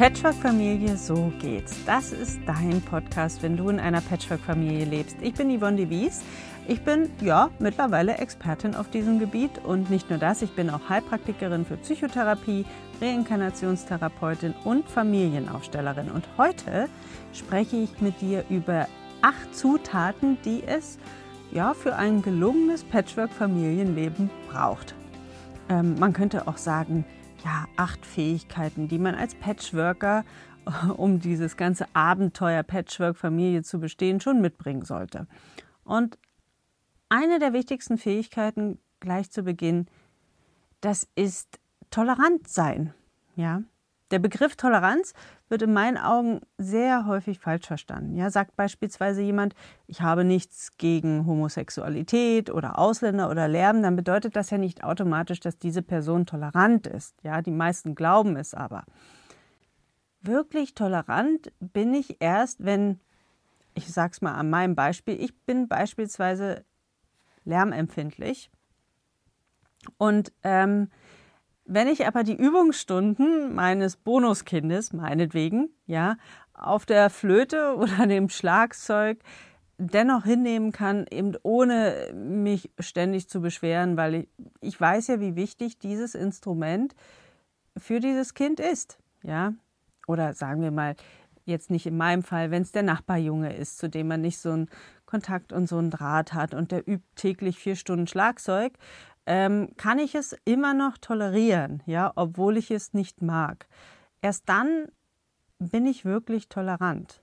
Patchwork-Familie, so geht's. Das ist dein Podcast, wenn du in einer Patchwork-Familie lebst. Ich bin Yvonne de Wies. Ich bin ja mittlerweile Expertin auf diesem Gebiet und nicht nur das, ich bin auch Heilpraktikerin für Psychotherapie, Reinkarnationstherapeutin und Familienaufstellerin. Und heute spreche ich mit dir über acht Zutaten, die es ja für ein gelungenes Patchwork-Familienleben braucht. Ähm, man könnte auch sagen, ja, acht Fähigkeiten, die man als Patchworker, um dieses ganze Abenteuer Patchwork-Familie zu bestehen, schon mitbringen sollte. Und eine der wichtigsten Fähigkeiten gleich zu Beginn, das ist tolerant sein. Ja, der Begriff Toleranz wird in meinen Augen sehr häufig falsch verstanden. Ja, sagt beispielsweise jemand, ich habe nichts gegen Homosexualität oder Ausländer oder Lärm, dann bedeutet das ja nicht automatisch, dass diese Person tolerant ist. Ja, die meisten glauben es aber. Wirklich tolerant bin ich erst, wenn, ich sage es mal an meinem Beispiel, ich bin beispielsweise lärmempfindlich und ähm, wenn ich aber die Übungsstunden meines Bonuskindes, meinetwegen, ja, auf der Flöte oder dem Schlagzeug dennoch hinnehmen kann, eben ohne mich ständig zu beschweren, weil ich, ich weiß ja, wie wichtig dieses Instrument für dieses Kind ist, ja. Oder sagen wir mal, jetzt nicht in meinem Fall, wenn es der Nachbarjunge ist, zu dem man nicht so einen Kontakt und so einen Draht hat und der übt täglich vier Stunden Schlagzeug, ähm, kann ich es immer noch tolerieren, ja, obwohl ich es nicht mag. Erst dann bin ich wirklich tolerant.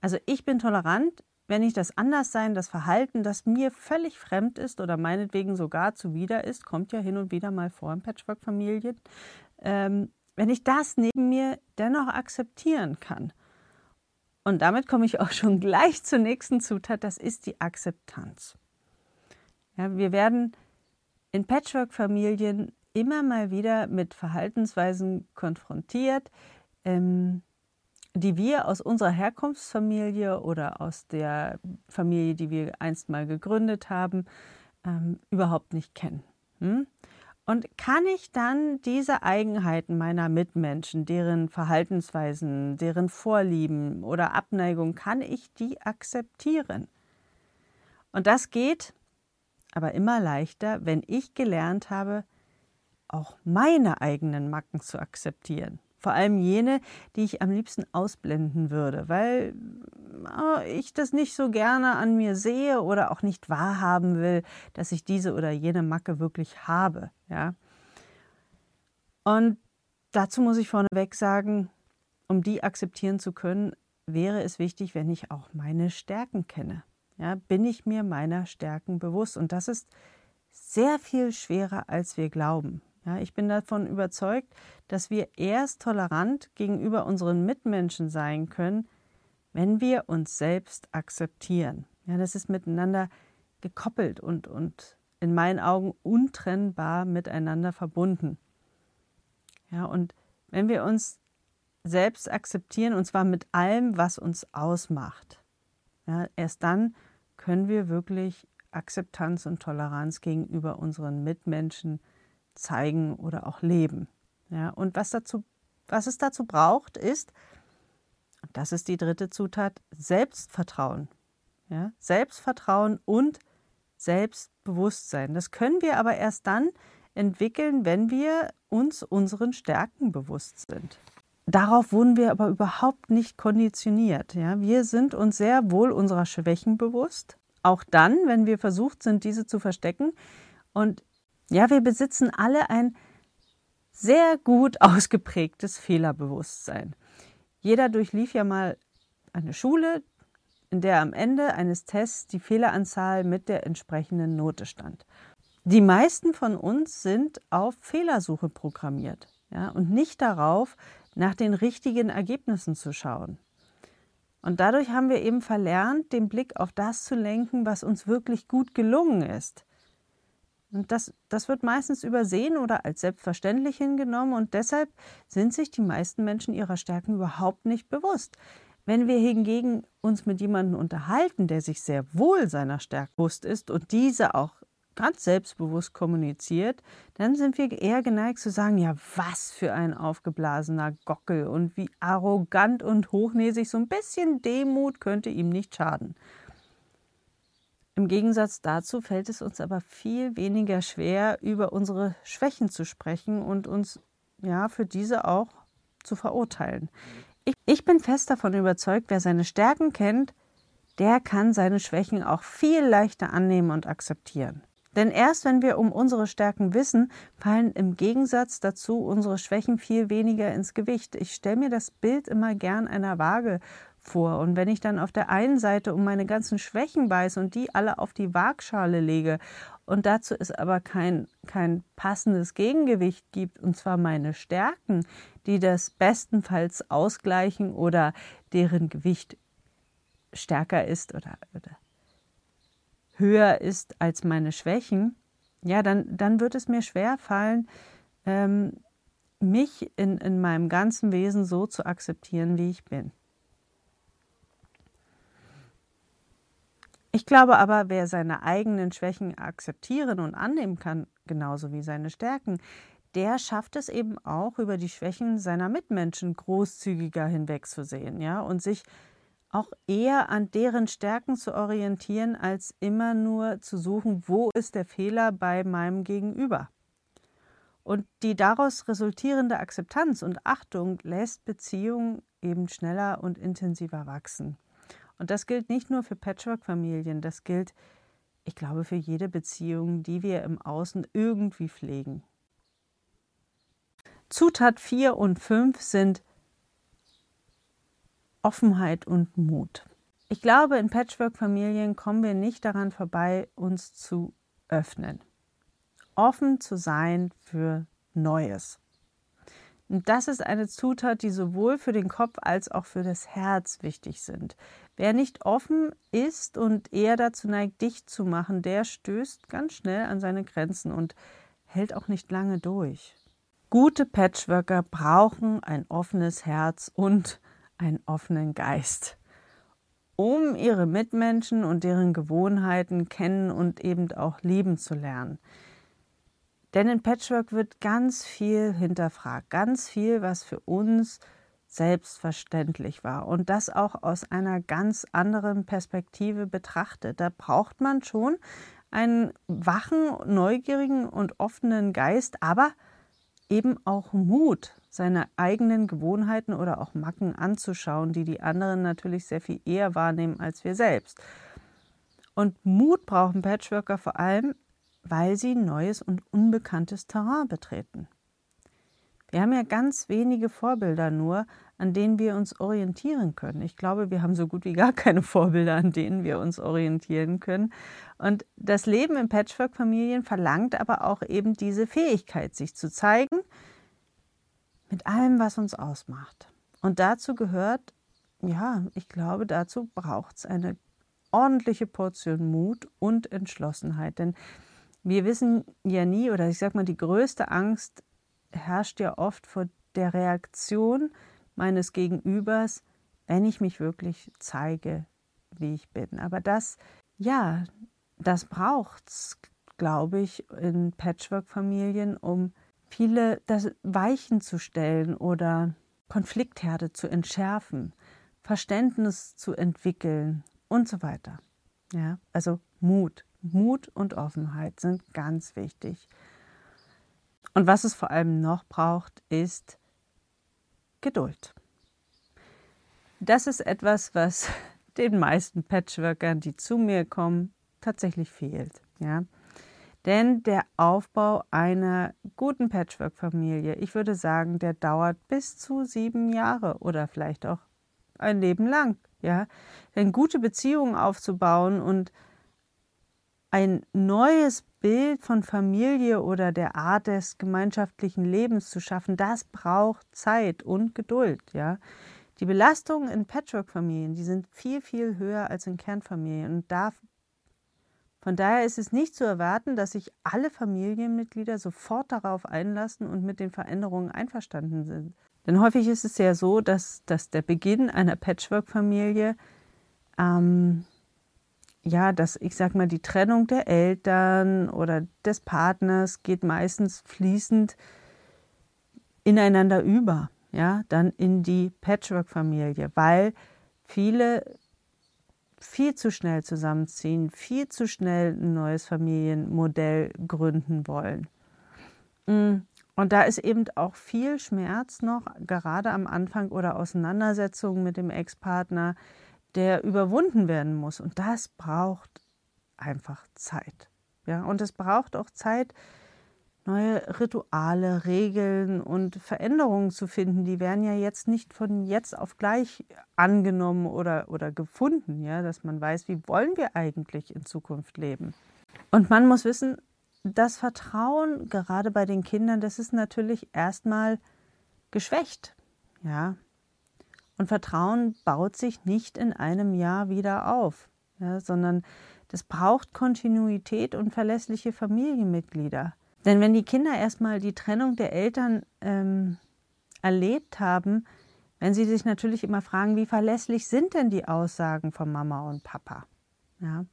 Also ich bin tolerant, wenn ich das Anderssein, das Verhalten, das mir völlig fremd ist oder meinetwegen sogar zuwider ist, kommt ja hin und wieder mal vor in Patchwork-Familien, ähm, wenn ich das neben mir dennoch akzeptieren kann. Und damit komme ich auch schon gleich zur nächsten Zutat, das ist die Akzeptanz. Ja, wir werden in Patchwork-Familien immer mal wieder mit Verhaltensweisen konfrontiert, ähm, die wir aus unserer Herkunftsfamilie oder aus der Familie, die wir einst mal gegründet haben, ähm, überhaupt nicht kennen. Hm? Und kann ich dann diese Eigenheiten meiner Mitmenschen, deren Verhaltensweisen, deren Vorlieben oder Abneigung, kann ich die akzeptieren? Und das geht aber immer leichter, wenn ich gelernt habe, auch meine eigenen Macken zu akzeptieren. Vor allem jene, die ich am liebsten ausblenden würde, weil oh, ich das nicht so gerne an mir sehe oder auch nicht wahrhaben will, dass ich diese oder jene Macke wirklich habe. Ja? Und dazu muss ich vorneweg sagen, um die akzeptieren zu können, wäre es wichtig, wenn ich auch meine Stärken kenne ja, bin ich mir meiner Stärken bewusst. Und das ist sehr viel schwerer, als wir glauben. Ja, ich bin davon überzeugt, dass wir erst tolerant gegenüber unseren Mitmenschen sein können, wenn wir uns selbst akzeptieren. Ja, das ist miteinander gekoppelt und, und in meinen Augen untrennbar miteinander verbunden. Ja, und wenn wir uns selbst akzeptieren, und zwar mit allem, was uns ausmacht, ja, erst dann können wir wirklich Akzeptanz und Toleranz gegenüber unseren Mitmenschen zeigen oder auch leben. Ja, und was, dazu, was es dazu braucht, ist, das ist die dritte Zutat, Selbstvertrauen. Ja, Selbstvertrauen und Selbstbewusstsein. Das können wir aber erst dann entwickeln, wenn wir uns unseren Stärken bewusst sind. Darauf wurden wir aber überhaupt nicht konditioniert. Ja? Wir sind uns sehr wohl unserer Schwächen bewusst, auch dann, wenn wir versucht sind, diese zu verstecken. Und ja, wir besitzen alle ein sehr gut ausgeprägtes Fehlerbewusstsein. Jeder durchlief ja mal eine Schule, in der am Ende eines Tests die Fehleranzahl mit der entsprechenden Note stand. Die meisten von uns sind auf Fehlersuche programmiert ja, und nicht darauf, nach den richtigen Ergebnissen zu schauen. Und dadurch haben wir eben verlernt, den Blick auf das zu lenken, was uns wirklich gut gelungen ist. Und das, das wird meistens übersehen oder als selbstverständlich hingenommen und deshalb sind sich die meisten Menschen ihrer Stärken überhaupt nicht bewusst. Wenn wir hingegen uns mit jemandem unterhalten, der sich sehr wohl seiner Stärke bewusst ist und diese auch ganz selbstbewusst kommuniziert, dann sind wir eher geneigt zu sagen, ja, was für ein aufgeblasener Gockel und wie arrogant und hochnäsig, so ein bisschen Demut könnte ihm nicht schaden. Im Gegensatz dazu fällt es uns aber viel weniger schwer, über unsere Schwächen zu sprechen und uns ja für diese auch zu verurteilen. Ich, ich bin fest davon überzeugt, wer seine Stärken kennt, der kann seine Schwächen auch viel leichter annehmen und akzeptieren. Denn erst wenn wir um unsere Stärken wissen, fallen im Gegensatz dazu unsere Schwächen viel weniger ins Gewicht. Ich stelle mir das Bild immer gern einer Waage vor. Und wenn ich dann auf der einen Seite um meine ganzen Schwächen weiß und die alle auf die Waagschale lege und dazu es aber kein, kein passendes Gegengewicht gibt, und zwar meine Stärken, die das bestenfalls ausgleichen oder deren Gewicht stärker ist oder, oder höher ist als meine Schwächen, ja, dann, dann wird es mir schwer fallen, ähm, mich in, in meinem ganzen Wesen so zu akzeptieren, wie ich bin. Ich glaube aber, wer seine eigenen Schwächen akzeptieren und annehmen kann, genauso wie seine Stärken, der schafft es eben auch, über die Schwächen seiner Mitmenschen großzügiger hinwegzusehen, ja, und sich auch eher an deren Stärken zu orientieren, als immer nur zu suchen, wo ist der Fehler bei meinem Gegenüber. Und die daraus resultierende Akzeptanz und Achtung lässt Beziehungen eben schneller und intensiver wachsen. Und das gilt nicht nur für Patchwork-Familien, das gilt, ich glaube, für jede Beziehung, die wir im Außen irgendwie pflegen. Zutat 4 und 5 sind Offenheit und Mut. Ich glaube, in Patchwork-Familien kommen wir nicht daran vorbei, uns zu öffnen. Offen zu sein für Neues. Und das ist eine Zutat, die sowohl für den Kopf als auch für das Herz wichtig sind. Wer nicht offen ist und eher dazu neigt, dicht zu machen, der stößt ganz schnell an seine Grenzen und hält auch nicht lange durch. Gute Patchworker brauchen ein offenes Herz und einen offenen Geist, um ihre Mitmenschen und deren Gewohnheiten kennen und eben auch lieben zu lernen. Denn in Patchwork wird ganz viel hinterfragt, ganz viel, was für uns selbstverständlich war und das auch aus einer ganz anderen Perspektive betrachtet. Da braucht man schon einen wachen, neugierigen und offenen Geist, aber eben auch Mut, seine eigenen Gewohnheiten oder auch Macken anzuschauen, die die anderen natürlich sehr viel eher wahrnehmen als wir selbst. Und Mut brauchen Patchworker vor allem, weil sie neues und unbekanntes Terrain betreten. Wir haben ja ganz wenige Vorbilder nur, an denen wir uns orientieren können. Ich glaube, wir haben so gut wie gar keine Vorbilder, an denen wir uns orientieren können. Und das Leben in Patchwork-Familien verlangt aber auch eben diese Fähigkeit, sich zu zeigen, mit allem, was uns ausmacht. Und dazu gehört, ja, ich glaube, dazu braucht es eine ordentliche Portion Mut und Entschlossenheit. Denn wir wissen ja nie, oder ich sage mal, die größte Angst herrscht ja oft vor der Reaktion meines Gegenübers, wenn ich mich wirklich zeige, wie ich bin. Aber das, ja, das braucht es, glaube ich, in Patchwork-Familien, um viele das Weichen zu stellen oder Konfliktherde zu entschärfen, Verständnis zu entwickeln und so weiter. Ja, also Mut, Mut und Offenheit sind ganz wichtig. Und was es vor allem noch braucht, ist Geduld. Das ist etwas, was den meisten Patchworkern, die zu mir kommen, tatsächlich fehlt. Ja? Denn der Aufbau einer guten Patchwork-Familie, ich würde sagen, der dauert bis zu sieben Jahre oder vielleicht auch ein Leben lang. Ja? Denn gute Beziehungen aufzubauen und ein neues Bild von Familie oder der Art des gemeinschaftlichen Lebens zu schaffen, das braucht Zeit und Geduld. Ja? Die Belastungen in Patchwork-Familien, die sind viel, viel höher als in Kernfamilien und da von daher ist es nicht zu erwarten, dass sich alle Familienmitglieder sofort darauf einlassen und mit den Veränderungen einverstanden sind. Denn häufig ist es ja so, dass, dass der Beginn einer Patchwork-Familie ähm, ja, das, ich sag mal, die Trennung der Eltern oder des Partners geht meistens fließend ineinander über, ja, dann in die Patchwork-Familie, weil viele viel zu schnell zusammenziehen, viel zu schnell ein neues Familienmodell gründen wollen. Mm, und da ist eben auch viel Schmerz noch, gerade am Anfang oder Auseinandersetzungen mit dem Ex-Partner, der überwunden werden muss. Und das braucht einfach Zeit. Ja, und es braucht auch Zeit, neue Rituale, Regeln und Veränderungen zu finden. Die werden ja jetzt nicht von jetzt auf gleich angenommen oder, oder gefunden, ja, dass man weiß, wie wollen wir eigentlich in Zukunft leben. Und man muss wissen, das Vertrauen, gerade bei den Kindern, das ist natürlich erstmal geschwächt. Ja. Und Vertrauen baut sich nicht in einem Jahr wieder auf, ja, sondern das braucht Kontinuität und verlässliche Familienmitglieder. Denn wenn die Kinder erstmal die Trennung der Eltern ähm, erlebt haben, wenn sie sich natürlich immer fragen, wie verlässlich sind denn die Aussagen von Mama und Papa? Ja.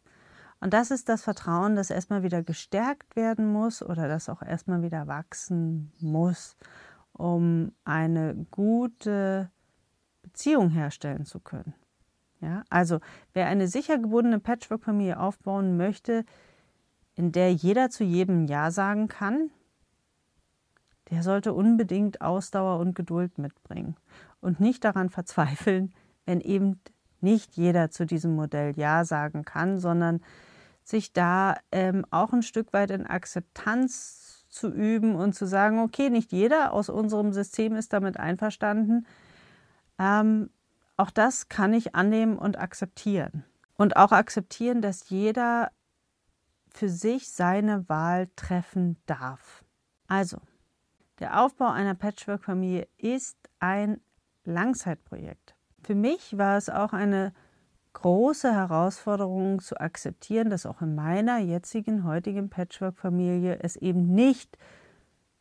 Und das ist das Vertrauen, das erstmal wieder gestärkt werden muss oder das auch erstmal wieder wachsen muss, um eine gute Beziehung herstellen zu können. Ja, also wer eine sicher gebundene Patchwork-Familie aufbauen möchte, in der jeder zu jedem Ja sagen kann, der sollte unbedingt Ausdauer und Geduld mitbringen und nicht daran verzweifeln, wenn eben nicht jeder zu diesem Modell Ja sagen kann, sondern sich da ähm, auch ein Stück weit in Akzeptanz zu üben und zu sagen, okay, nicht jeder aus unserem System ist damit einverstanden. Ähm, auch das kann ich annehmen und akzeptieren. Und auch akzeptieren, dass jeder für sich seine Wahl treffen darf. Also, der Aufbau einer Patchwork-Familie ist ein Langzeitprojekt. Für mich war es auch eine große Herausforderung zu akzeptieren, dass auch in meiner jetzigen, heutigen Patchwork-Familie es eben nicht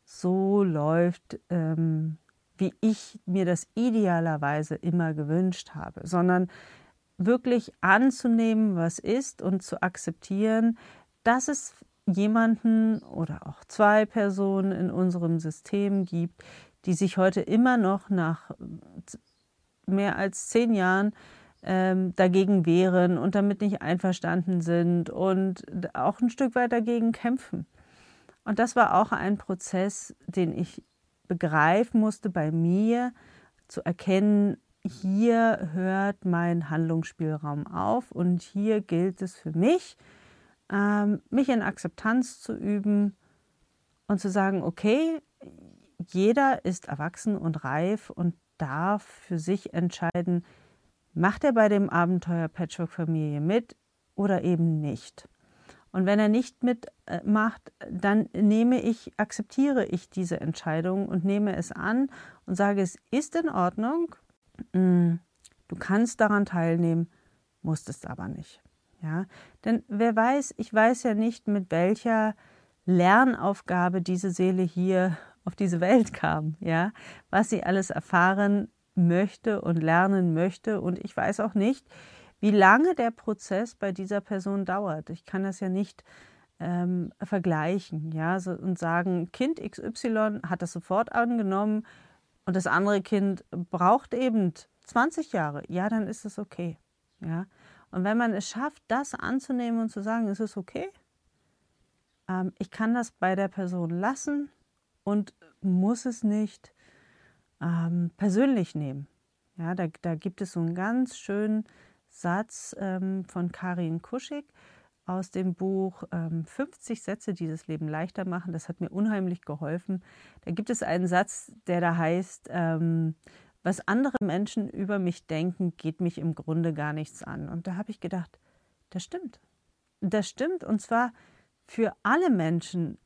so läuft, ähm, wie ich mir das idealerweise immer gewünscht habe, sondern wirklich anzunehmen, was ist und zu akzeptieren, dass es jemanden oder auch zwei Personen in unserem System gibt, die sich heute immer noch nach mehr als zehn Jahren ähm, dagegen wehren und damit nicht einverstanden sind und auch ein Stück weit dagegen kämpfen. Und das war auch ein Prozess, den ich begreifen musste bei mir, zu erkennen, hier hört mein Handlungsspielraum auf und hier gilt es für mich, mich in Akzeptanz zu üben und zu sagen, okay, jeder ist erwachsen und reif und darf für sich entscheiden, macht er bei dem Abenteuer Patchwork-Familie mit oder eben nicht. Und wenn er nicht mitmacht, dann nehme ich, akzeptiere ich diese Entscheidung und nehme es an und sage, es ist in Ordnung, mm, du kannst daran teilnehmen, musst es aber nicht. Ja, denn wer weiß, ich weiß ja nicht, mit welcher Lernaufgabe diese Seele hier auf diese Welt kam, ja, was sie alles erfahren möchte und lernen möchte. Und ich weiß auch nicht, wie lange der Prozess bei dieser Person dauert. Ich kann das ja nicht ähm, vergleichen, ja, so, und sagen, Kind XY hat das sofort angenommen und das andere Kind braucht eben 20 Jahre. Ja, dann ist es okay, ja. Und wenn man es schafft, das anzunehmen und zu sagen, es ist okay, ähm, ich kann das bei der Person lassen und muss es nicht ähm, persönlich nehmen. Ja, da, da, gibt es so einen ganz schönen Satz ähm, von Karin Kuschig aus dem Buch ähm, 50 Sätze, die das Leben leichter machen. Das hat mir unheimlich geholfen. Da gibt es einen Satz, der da heißt, ähm, was andere Menschen über mich denken, geht mich im Grunde gar nichts an. Und da habe ich gedacht, das stimmt. Das stimmt und zwar für alle Menschen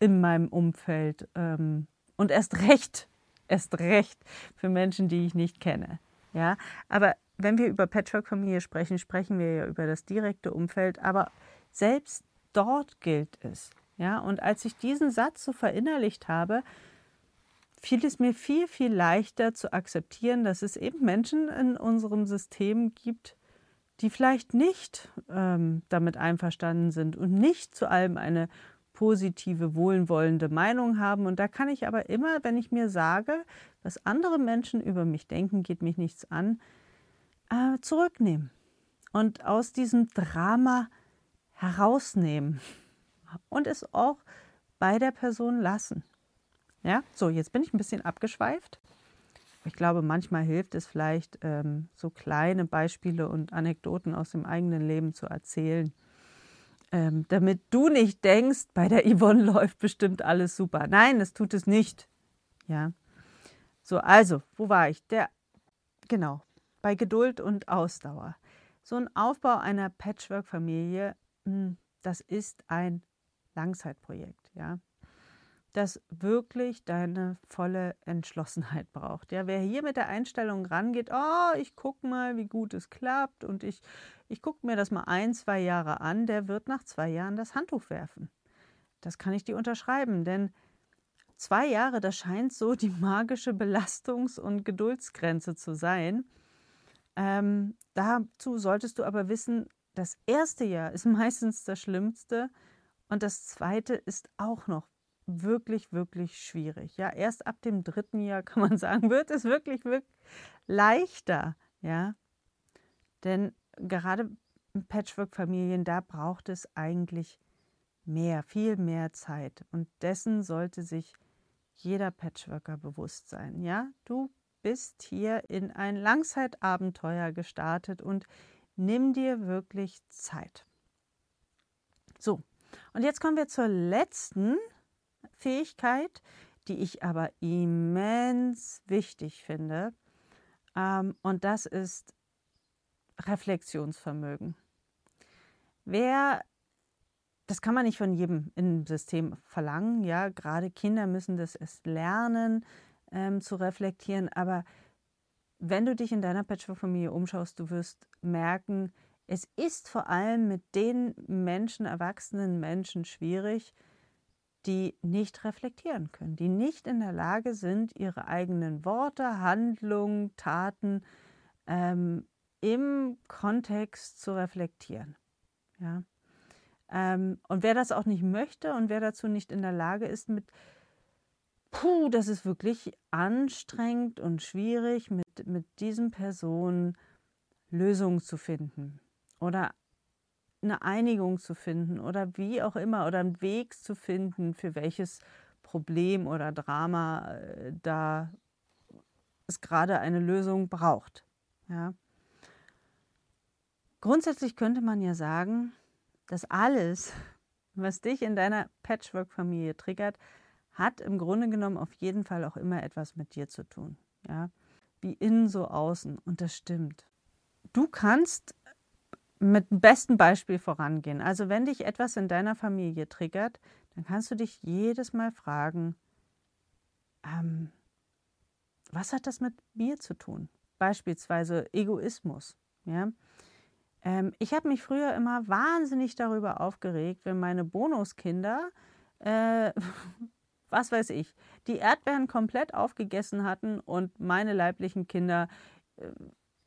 in meinem Umfeld ähm, und erst recht, erst recht für Menschen, die ich nicht kenne. Ja, aber wenn wir über Patchwork-Familie sprechen, sprechen wir ja über das direkte Umfeld, aber selbst dort gilt es. Ja, und als ich diesen Satz so verinnerlicht habe, fiel es mir viel, viel leichter zu akzeptieren, dass es eben Menschen in unserem System gibt, die vielleicht nicht ähm, damit einverstanden sind und nicht zu allem eine positive, wohlwollende Meinung haben. Und da kann ich aber immer, wenn ich mir sage, was andere Menschen über mich denken, geht mich nichts an, äh, zurücknehmen und aus diesem Drama herausnehmen und es auch bei der Person lassen. Ja, so, jetzt bin ich ein bisschen abgeschweift. Ich glaube, manchmal hilft es vielleicht, ähm, so kleine Beispiele und Anekdoten aus dem eigenen Leben zu erzählen, ähm, damit du nicht denkst, bei der Yvonne läuft bestimmt alles super. Nein, das tut es nicht. Ja. So, also, wo war ich? Der, genau, bei Geduld und Ausdauer. So ein Aufbau einer Patchwork-Familie, hm, das ist ein Langzeitprojekt, ja das wirklich deine volle Entschlossenheit braucht. Ja, wer hier mit der Einstellung rangeht, oh, ich gucke mal, wie gut es klappt und ich, ich gucke mir das mal ein, zwei Jahre an, der wird nach zwei Jahren das Handtuch werfen. Das kann ich dir unterschreiben, denn zwei Jahre, das scheint so die magische Belastungs- und Geduldsgrenze zu sein. Ähm, dazu solltest du aber wissen, das erste Jahr ist meistens das Schlimmste und das zweite ist auch noch wirklich, wirklich schwierig. Ja, erst ab dem dritten Jahr kann man sagen, wird es wirklich, wirklich leichter. Ja, denn gerade in Patchwork-Familien, da braucht es eigentlich mehr, viel mehr Zeit. Und dessen sollte sich jeder Patchworker bewusst sein. Ja, du bist hier in ein Langzeitabenteuer gestartet und nimm dir wirklich Zeit. So, und jetzt kommen wir zur letzten Fähigkeit, die ich aber immens wichtig finde. Ähm, und das ist Reflexionsvermögen. Wer, das kann man nicht von jedem im System verlangen, ja, gerade Kinder müssen das erst lernen ähm, zu reflektieren, aber wenn du dich in deiner Patchwork-Familie umschaust, du wirst merken, es ist vor allem mit den Menschen, erwachsenen Menschen schwierig, die nicht reflektieren können, die nicht in der Lage sind, ihre eigenen Worte, Handlungen, Taten ähm, im Kontext zu reflektieren. Ja? Ähm, und wer das auch nicht möchte und wer dazu nicht in der Lage ist, mit, puh, das ist wirklich anstrengend und schwierig, mit, mit diesen Personen Lösungen zu finden oder eine Einigung zu finden oder wie auch immer oder einen Weg zu finden, für welches Problem oder Drama äh, da es gerade eine Lösung braucht. Ja. Grundsätzlich könnte man ja sagen, dass alles, was dich in deiner Patchwork-Familie triggert, hat im Grunde genommen auf jeden Fall auch immer etwas mit dir zu tun. Ja? Wie innen so außen. Und das stimmt. Du kannst mit dem besten Beispiel vorangehen. Also wenn dich etwas in deiner Familie triggert, dann kannst du dich jedes Mal fragen, ähm, was hat das mit mir zu tun? Beispielsweise Egoismus. Ja? Ähm, ich habe mich früher immer wahnsinnig darüber aufgeregt, wenn meine Bonuskinder, äh, was weiß ich, die Erdbeeren komplett aufgegessen hatten und meine leiblichen Kinder äh,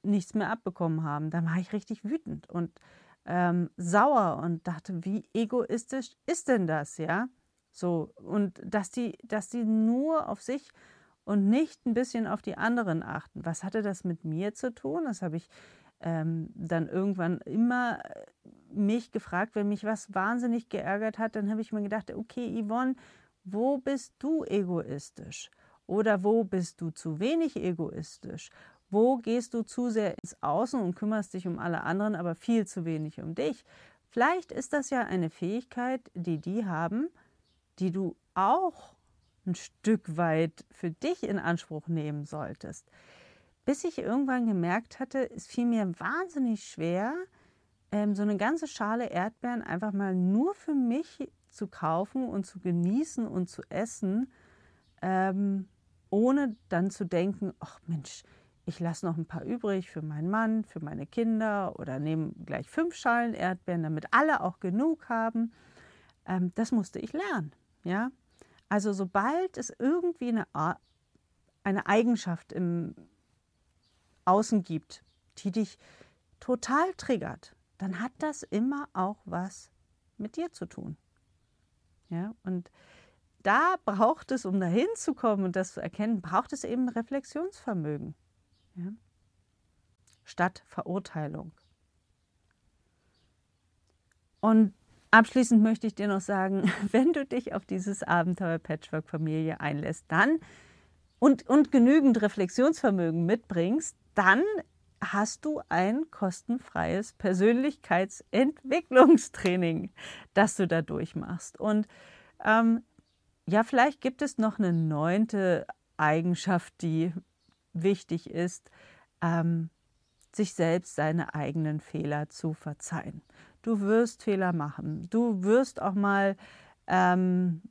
nichts mehr abbekommen haben. Da war ich richtig wütend und ähm, sauer und dachte, wie egoistisch ist denn das, ja? So, und dass die, dass die nur auf sich und nicht ein bisschen auf die anderen achten. Was hatte das mit mir zu tun? Das habe ich ähm, dann irgendwann immer äh, mich gefragt, wenn mich was wahnsinnig geärgert hat, dann habe ich mir gedacht, okay, Yvonne, wo bist du egoistisch? Oder wo bist du zu wenig egoistisch? Wo gehst du zu sehr ins Außen und kümmerst dich um alle anderen, aber viel zu wenig um dich? Vielleicht ist das ja eine Fähigkeit, die die haben, die du auch ein Stück weit für dich in Anspruch nehmen solltest. Bis ich irgendwann gemerkt hatte, es fiel mir wahnsinnig schwer, ähm, so eine ganze Schale Erdbeeren einfach mal nur für mich zu kaufen und zu genießen und zu essen, ähm, ohne dann zu denken, ach Mensch, ich lasse noch ein paar übrig für meinen Mann, für meine Kinder oder nehme gleich fünf Schalen Erdbeeren, damit alle auch genug haben. Ähm, das musste ich lernen. Ja? Also sobald es irgendwie eine, eine Eigenschaft im Außen gibt, die dich total triggert, dann hat das immer auch was mit dir zu tun. Ja, und da braucht es, um dahin zu kommen und das zu erkennen, braucht es eben Reflexionsvermögen. Ja? Statt Verurteilung. Und abschließend möchte ich dir noch sagen, wenn du dich auf dieses Abenteuer Patchwork-Familie einlässt, dann und, und genügend Reflexionsvermögen mitbringst, dann hast du ein kostenfreies Persönlichkeitsentwicklungstraining, das du da durchmachst. Und ähm, ja, vielleicht gibt es noch eine neunte Eigenschaft, die wichtig ist, ähm, sich selbst seine eigenen Fehler zu verzeihen. Du wirst Fehler machen. Du wirst auch mal ähm,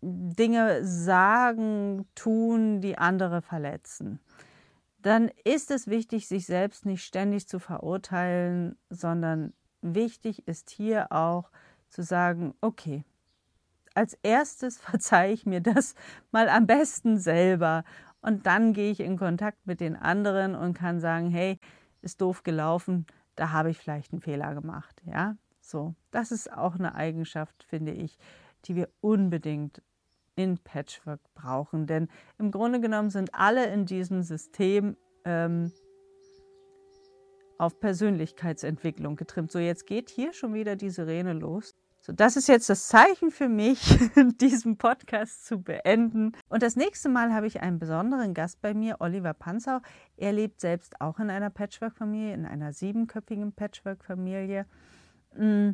Dinge sagen, tun, die andere verletzen. Dann ist es wichtig, sich selbst nicht ständig zu verurteilen, sondern wichtig ist hier auch zu sagen, okay, als erstes verzeihe ich mir das mal am besten selber. Und dann gehe ich in Kontakt mit den anderen und kann sagen, hey, ist doof gelaufen, da habe ich vielleicht einen Fehler gemacht. Ja, so. Das ist auch eine Eigenschaft, finde ich, die wir unbedingt in Patchwork brauchen. Denn im Grunde genommen sind alle in diesem System ähm, auf Persönlichkeitsentwicklung getrimmt. So, jetzt geht hier schon wieder die Sirene los. So, das ist jetzt das Zeichen für mich, diesen Podcast zu beenden. Und das nächste Mal habe ich einen besonderen Gast bei mir, Oliver Panzau. Er lebt selbst auch in einer Patchwork-Familie, in einer siebenköpfigen Patchwork-Familie. Mm,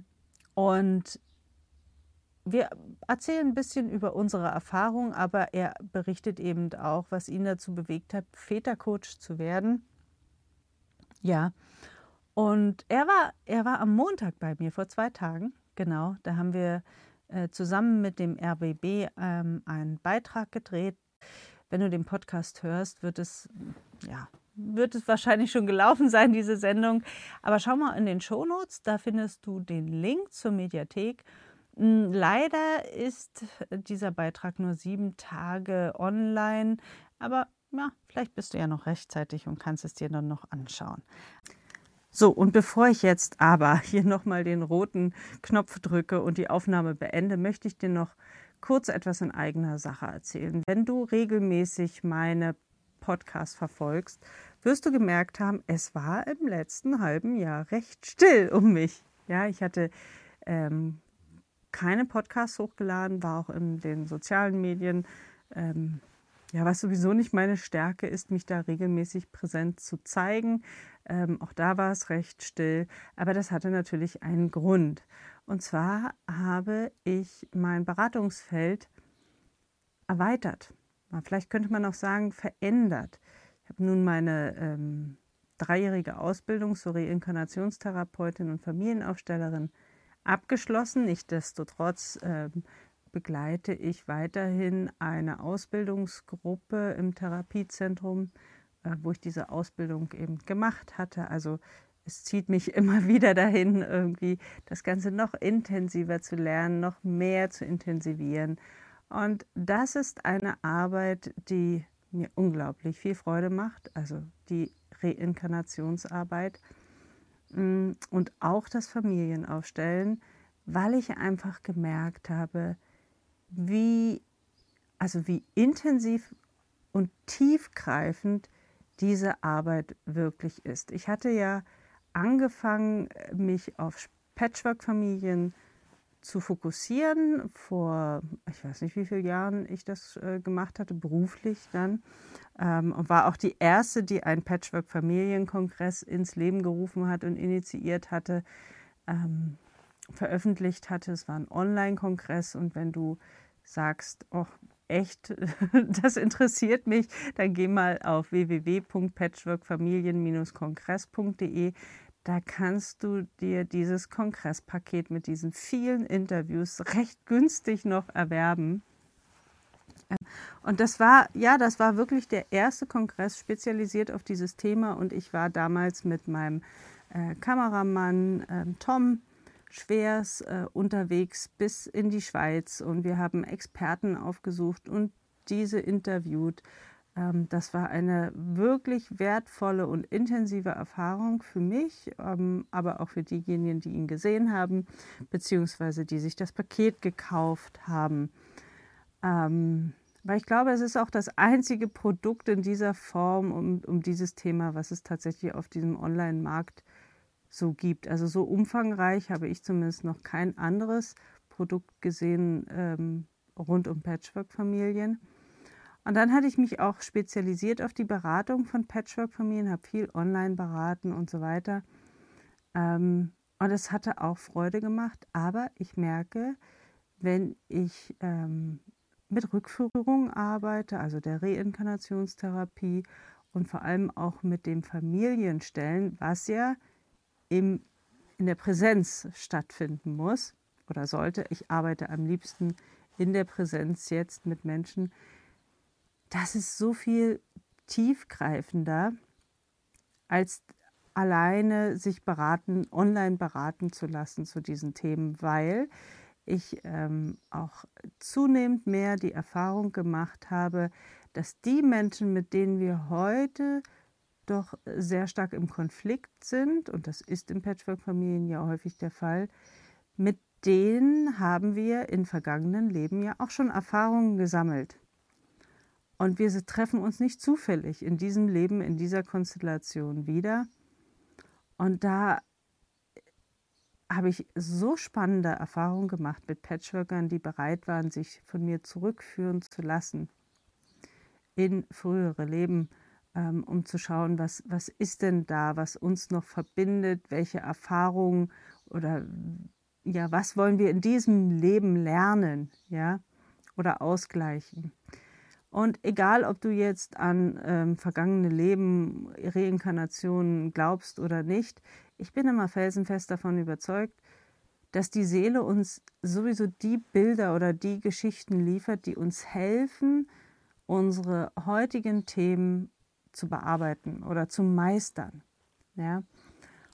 und wir erzählen ein bisschen über unsere Erfahrung, aber er berichtet eben auch, was ihn dazu bewegt hat, Vätercoach zu werden. Ja, und er war, er war am Montag bei mir vor zwei Tagen Genau, da haben wir äh, zusammen mit dem RBB ähm, einen Beitrag gedreht. Wenn du den Podcast hörst, wird es, ja, wird es wahrscheinlich schon gelaufen sein, diese Sendung. Aber schau mal in den Shownotes, da findest du den Link zur Mediathek. Hm, leider ist dieser Beitrag nur sieben Tage online, aber ja, vielleicht bist du ja noch rechtzeitig und kannst es dir dann noch anschauen. So, und bevor ich jetzt aber hier nochmal den roten Knopf drücke und die Aufnahme beende, möchte ich dir noch kurz etwas in eigener Sache erzählen. Wenn du regelmäßig meine Podcasts verfolgst, wirst du gemerkt haben, es war im letzten halben Jahr recht still um mich. Ja, ich hatte ähm, keine Podcasts hochgeladen, war auch in den sozialen Medien ähm, ja, was sowieso nicht meine Stärke ist, mich da regelmäßig präsent zu zeigen. Ähm, auch da war es recht still, aber das hatte natürlich einen Grund. Und zwar habe ich mein Beratungsfeld erweitert. Vielleicht könnte man auch sagen, verändert. Ich habe nun meine ähm, dreijährige Ausbildung zur Reinkarnationstherapeutin und Familienaufstellerin abgeschlossen. Nichtsdestotrotz ähm, begleite ich weiterhin eine Ausbildungsgruppe im Therapiezentrum, äh, wo ich diese Ausbildung eben gemacht hatte. Also es zieht mich immer wieder dahin, irgendwie das Ganze noch intensiver zu lernen, noch mehr zu intensivieren. Und das ist eine Arbeit, die mir unglaublich viel Freude macht, also die Reinkarnationsarbeit mm, und auch das Familienaufstellen, weil ich einfach gemerkt habe, wie, also wie intensiv und tiefgreifend diese Arbeit wirklich ist. Ich hatte ja angefangen, mich auf Patchwork-Familien zu fokussieren. Vor, ich weiß nicht, wie viele Jahren ich das äh, gemacht hatte, beruflich dann. Ähm, und war auch die erste, die einen Patchwork-Familienkongress ins Leben gerufen hat und initiiert hatte, ähm, veröffentlicht hatte. Es war ein Online-Kongress und wenn du sagst, oh, echt, das interessiert mich, dann geh mal auf www.patchworkfamilien-kongress.de. Da kannst du dir dieses Kongresspaket mit diesen vielen Interviews recht günstig noch erwerben. Und das war, ja, das war wirklich der erste Kongress spezialisiert auf dieses Thema. Und ich war damals mit meinem äh, Kameramann äh, Tom schwers äh, unterwegs bis in die Schweiz und wir haben Experten aufgesucht und diese interviewt. Ähm, das war eine wirklich wertvolle und intensive Erfahrung für mich, ähm, aber auch für diejenigen, die ihn gesehen haben, beziehungsweise die sich das Paket gekauft haben. Ähm, weil ich glaube, es ist auch das einzige Produkt in dieser Form um, um dieses Thema, was es tatsächlich auf diesem Online-Markt so gibt. Also so umfangreich habe ich zumindest noch kein anderes Produkt gesehen ähm, rund um Patchwork-Familien. Und dann hatte ich mich auch spezialisiert auf die Beratung von Patchwork-Familien, habe viel online beraten und so weiter. Ähm, und es hatte auch Freude gemacht, aber ich merke, wenn ich ähm, mit Rückführung arbeite, also der Reinkarnationstherapie und vor allem auch mit dem Familienstellen, was ja im, in der Präsenz stattfinden muss oder sollte. Ich arbeite am liebsten in der Präsenz jetzt mit Menschen, das ist so viel tiefgreifender, als alleine sich beraten, online beraten zu lassen zu diesen Themen, weil ich ähm, auch zunehmend mehr die Erfahrung gemacht habe, dass die Menschen, mit denen wir heute doch sehr stark im Konflikt sind, und das ist in Patchwork-Familien ja häufig der Fall, mit denen haben wir in vergangenen Leben ja auch schon Erfahrungen gesammelt. Und wir treffen uns nicht zufällig in diesem Leben, in dieser Konstellation wieder. Und da habe ich so spannende Erfahrungen gemacht mit Patchworkern, die bereit waren, sich von mir zurückführen zu lassen in frühere Leben, ähm, um zu schauen, was, was ist denn da, was uns noch verbindet, welche Erfahrungen oder ja, was wollen wir in diesem Leben lernen, ja, oder ausgleichen. Und egal, ob du jetzt an ähm, vergangene Leben, Reinkarnationen glaubst oder nicht, ich bin immer felsenfest davon überzeugt, dass die Seele uns sowieso die Bilder oder die Geschichten liefert, die uns helfen, unsere heutigen Themen zu bearbeiten oder zu meistern. Ja?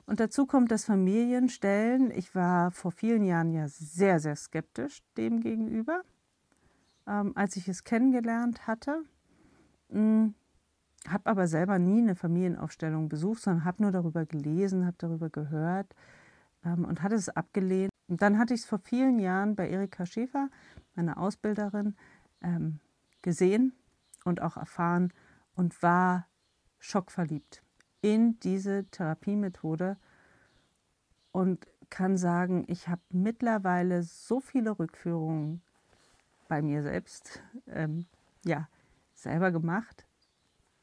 Und dazu kommt das Familienstellen. Ich war vor vielen Jahren ja sehr, sehr skeptisch dem gegenüber ähm, als ich es kennengelernt hatte. Hm, habe aber selber nie eine Familienaufstellung besucht, sondern habe nur darüber gelesen, habe darüber gehört ähm, und hatte es abgelehnt. Und dann hatte ich es vor vielen Jahren bei Erika Schäfer, meiner Ausbilderin, ähm, gesehen und auch erfahren und war schockverliebt in diese Therapiemethode und kann sagen, ich habe mittlerweile so viele Rückführungen bei mir selbst ähm, ja, selber gemacht.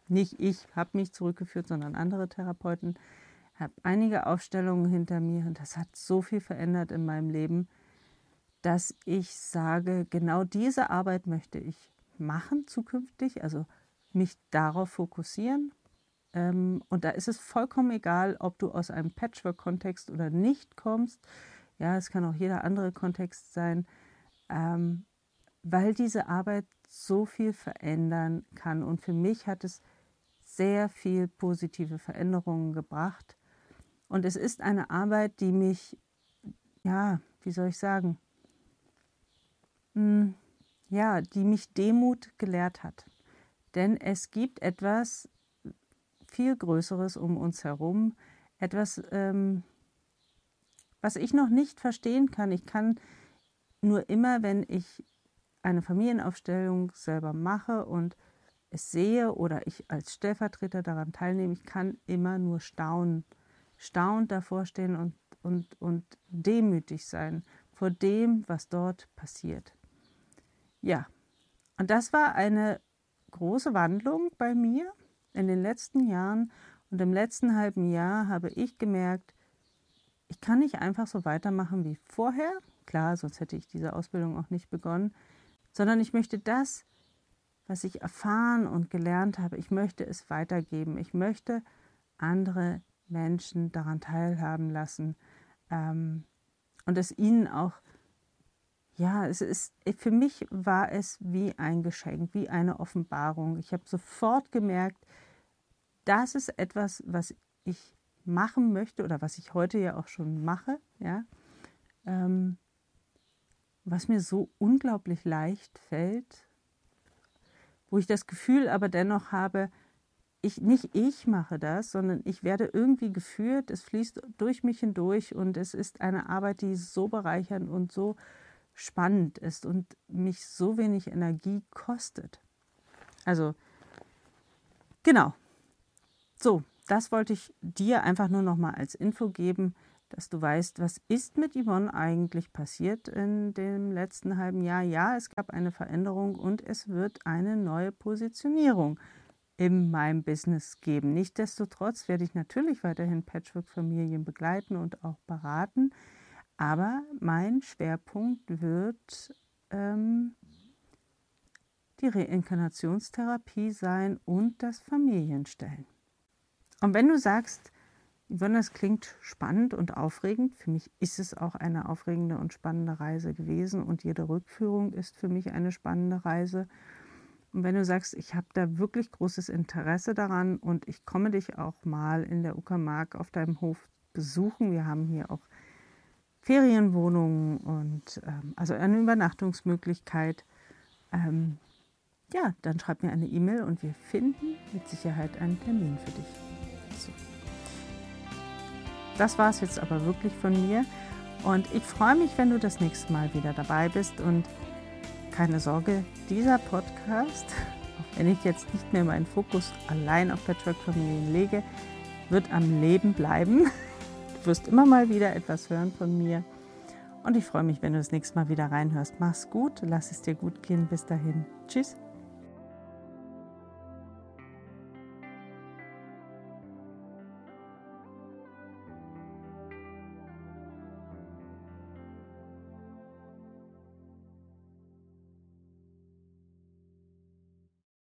Nicht ich habe mich zurückgeführt, sondern andere Therapeuten. Ich habe einige Aufstellungen hinter mir und das hat so viel verändert in meinem Leben, dass ich sage, genau diese Arbeit möchte ich machen zukünftig, also mich darauf fokussieren. Ähm, und da ist es vollkommen egal, ob du aus einem Patchwork-Kontext oder nicht kommst. Ja, es kann auch jeder andere Kontext sein. Ähm, weil diese Arbeit so viel verändern kann. Und für mich hat es sehr viel positive Veränderungen gebracht. Und es ist eine Arbeit, die mich, ja, wie soll ich sagen, hm, ja, die mich Demut gelehrt hat. Denn es gibt etwas viel Größeres um uns herum, etwas, ähm, was ich noch nicht verstehen kann. Ich kann nur immer, wenn ich eine Familienaufstellung selber mache und es sehe oder ich als Stellvertreter daran teilnehme, ich kann immer nur staunen, staunend davor stehen und, und, und demütig sein vor dem, was dort passiert. Ja, und das war eine große Wandlung bei mir in den letzten Jahren. Und im letzten halben Jahr habe ich gemerkt, ich kann nicht einfach so weitermachen wie vorher. Klar, sonst hätte ich diese Ausbildung auch nicht begonnen sondern ich möchte das, was ich erfahren und gelernt habe, ich möchte es weitergeben. Ich möchte andere Menschen daran teilhaben lassen ähm, und es ihnen auch, ja, es ist, für mich war es wie ein Geschenk, wie eine Offenbarung. Ich habe sofort gemerkt, das ist etwas, was ich machen möchte oder was ich heute ja auch schon mache, ja. Ähm, was mir so unglaublich leicht fällt, wo ich das Gefühl aber dennoch habe, ich, nicht ich mache das, sondern ich werde irgendwie geführt, es fließt durch mich hindurch und es ist eine Arbeit, die so bereichernd und so spannend ist und mich so wenig Energie kostet. Also, genau. So, das wollte ich dir einfach nur noch mal als Info geben, dass du weißt, was ist mit Yvonne eigentlich passiert in dem letzten halben Jahr. Ja, es gab eine Veränderung und es wird eine neue Positionierung in meinem Business geben. Nichtsdestotrotz werde ich natürlich weiterhin Patchwork-Familien begleiten und auch beraten, aber mein Schwerpunkt wird ähm, die Reinkarnationstherapie sein und das Familienstellen. Und wenn du sagst, Yvonne, das klingt spannend und aufregend, für mich ist es auch eine aufregende und spannende Reise gewesen und jede Rückführung ist für mich eine spannende Reise. Und wenn du sagst, ich habe da wirklich großes Interesse daran und ich komme dich auch mal in der Uckermark auf deinem Hof besuchen, wir haben hier auch Ferienwohnungen und ähm, also eine Übernachtungsmöglichkeit, ähm, ja, dann schreib mir eine E-Mail und wir finden mit Sicherheit einen Termin für dich. So. Das war es jetzt aber wirklich von mir und ich freue mich, wenn du das nächste Mal wieder dabei bist und keine Sorge, dieser Podcast, auch wenn ich jetzt nicht mehr meinen Fokus allein auf Patchwork-Familien lege, wird am Leben bleiben. Wirst immer mal wieder etwas hören von mir. Und ich freue mich, wenn du das nächste Mal wieder reinhörst. Mach's gut, lass es dir gut gehen. Bis dahin. Tschüss.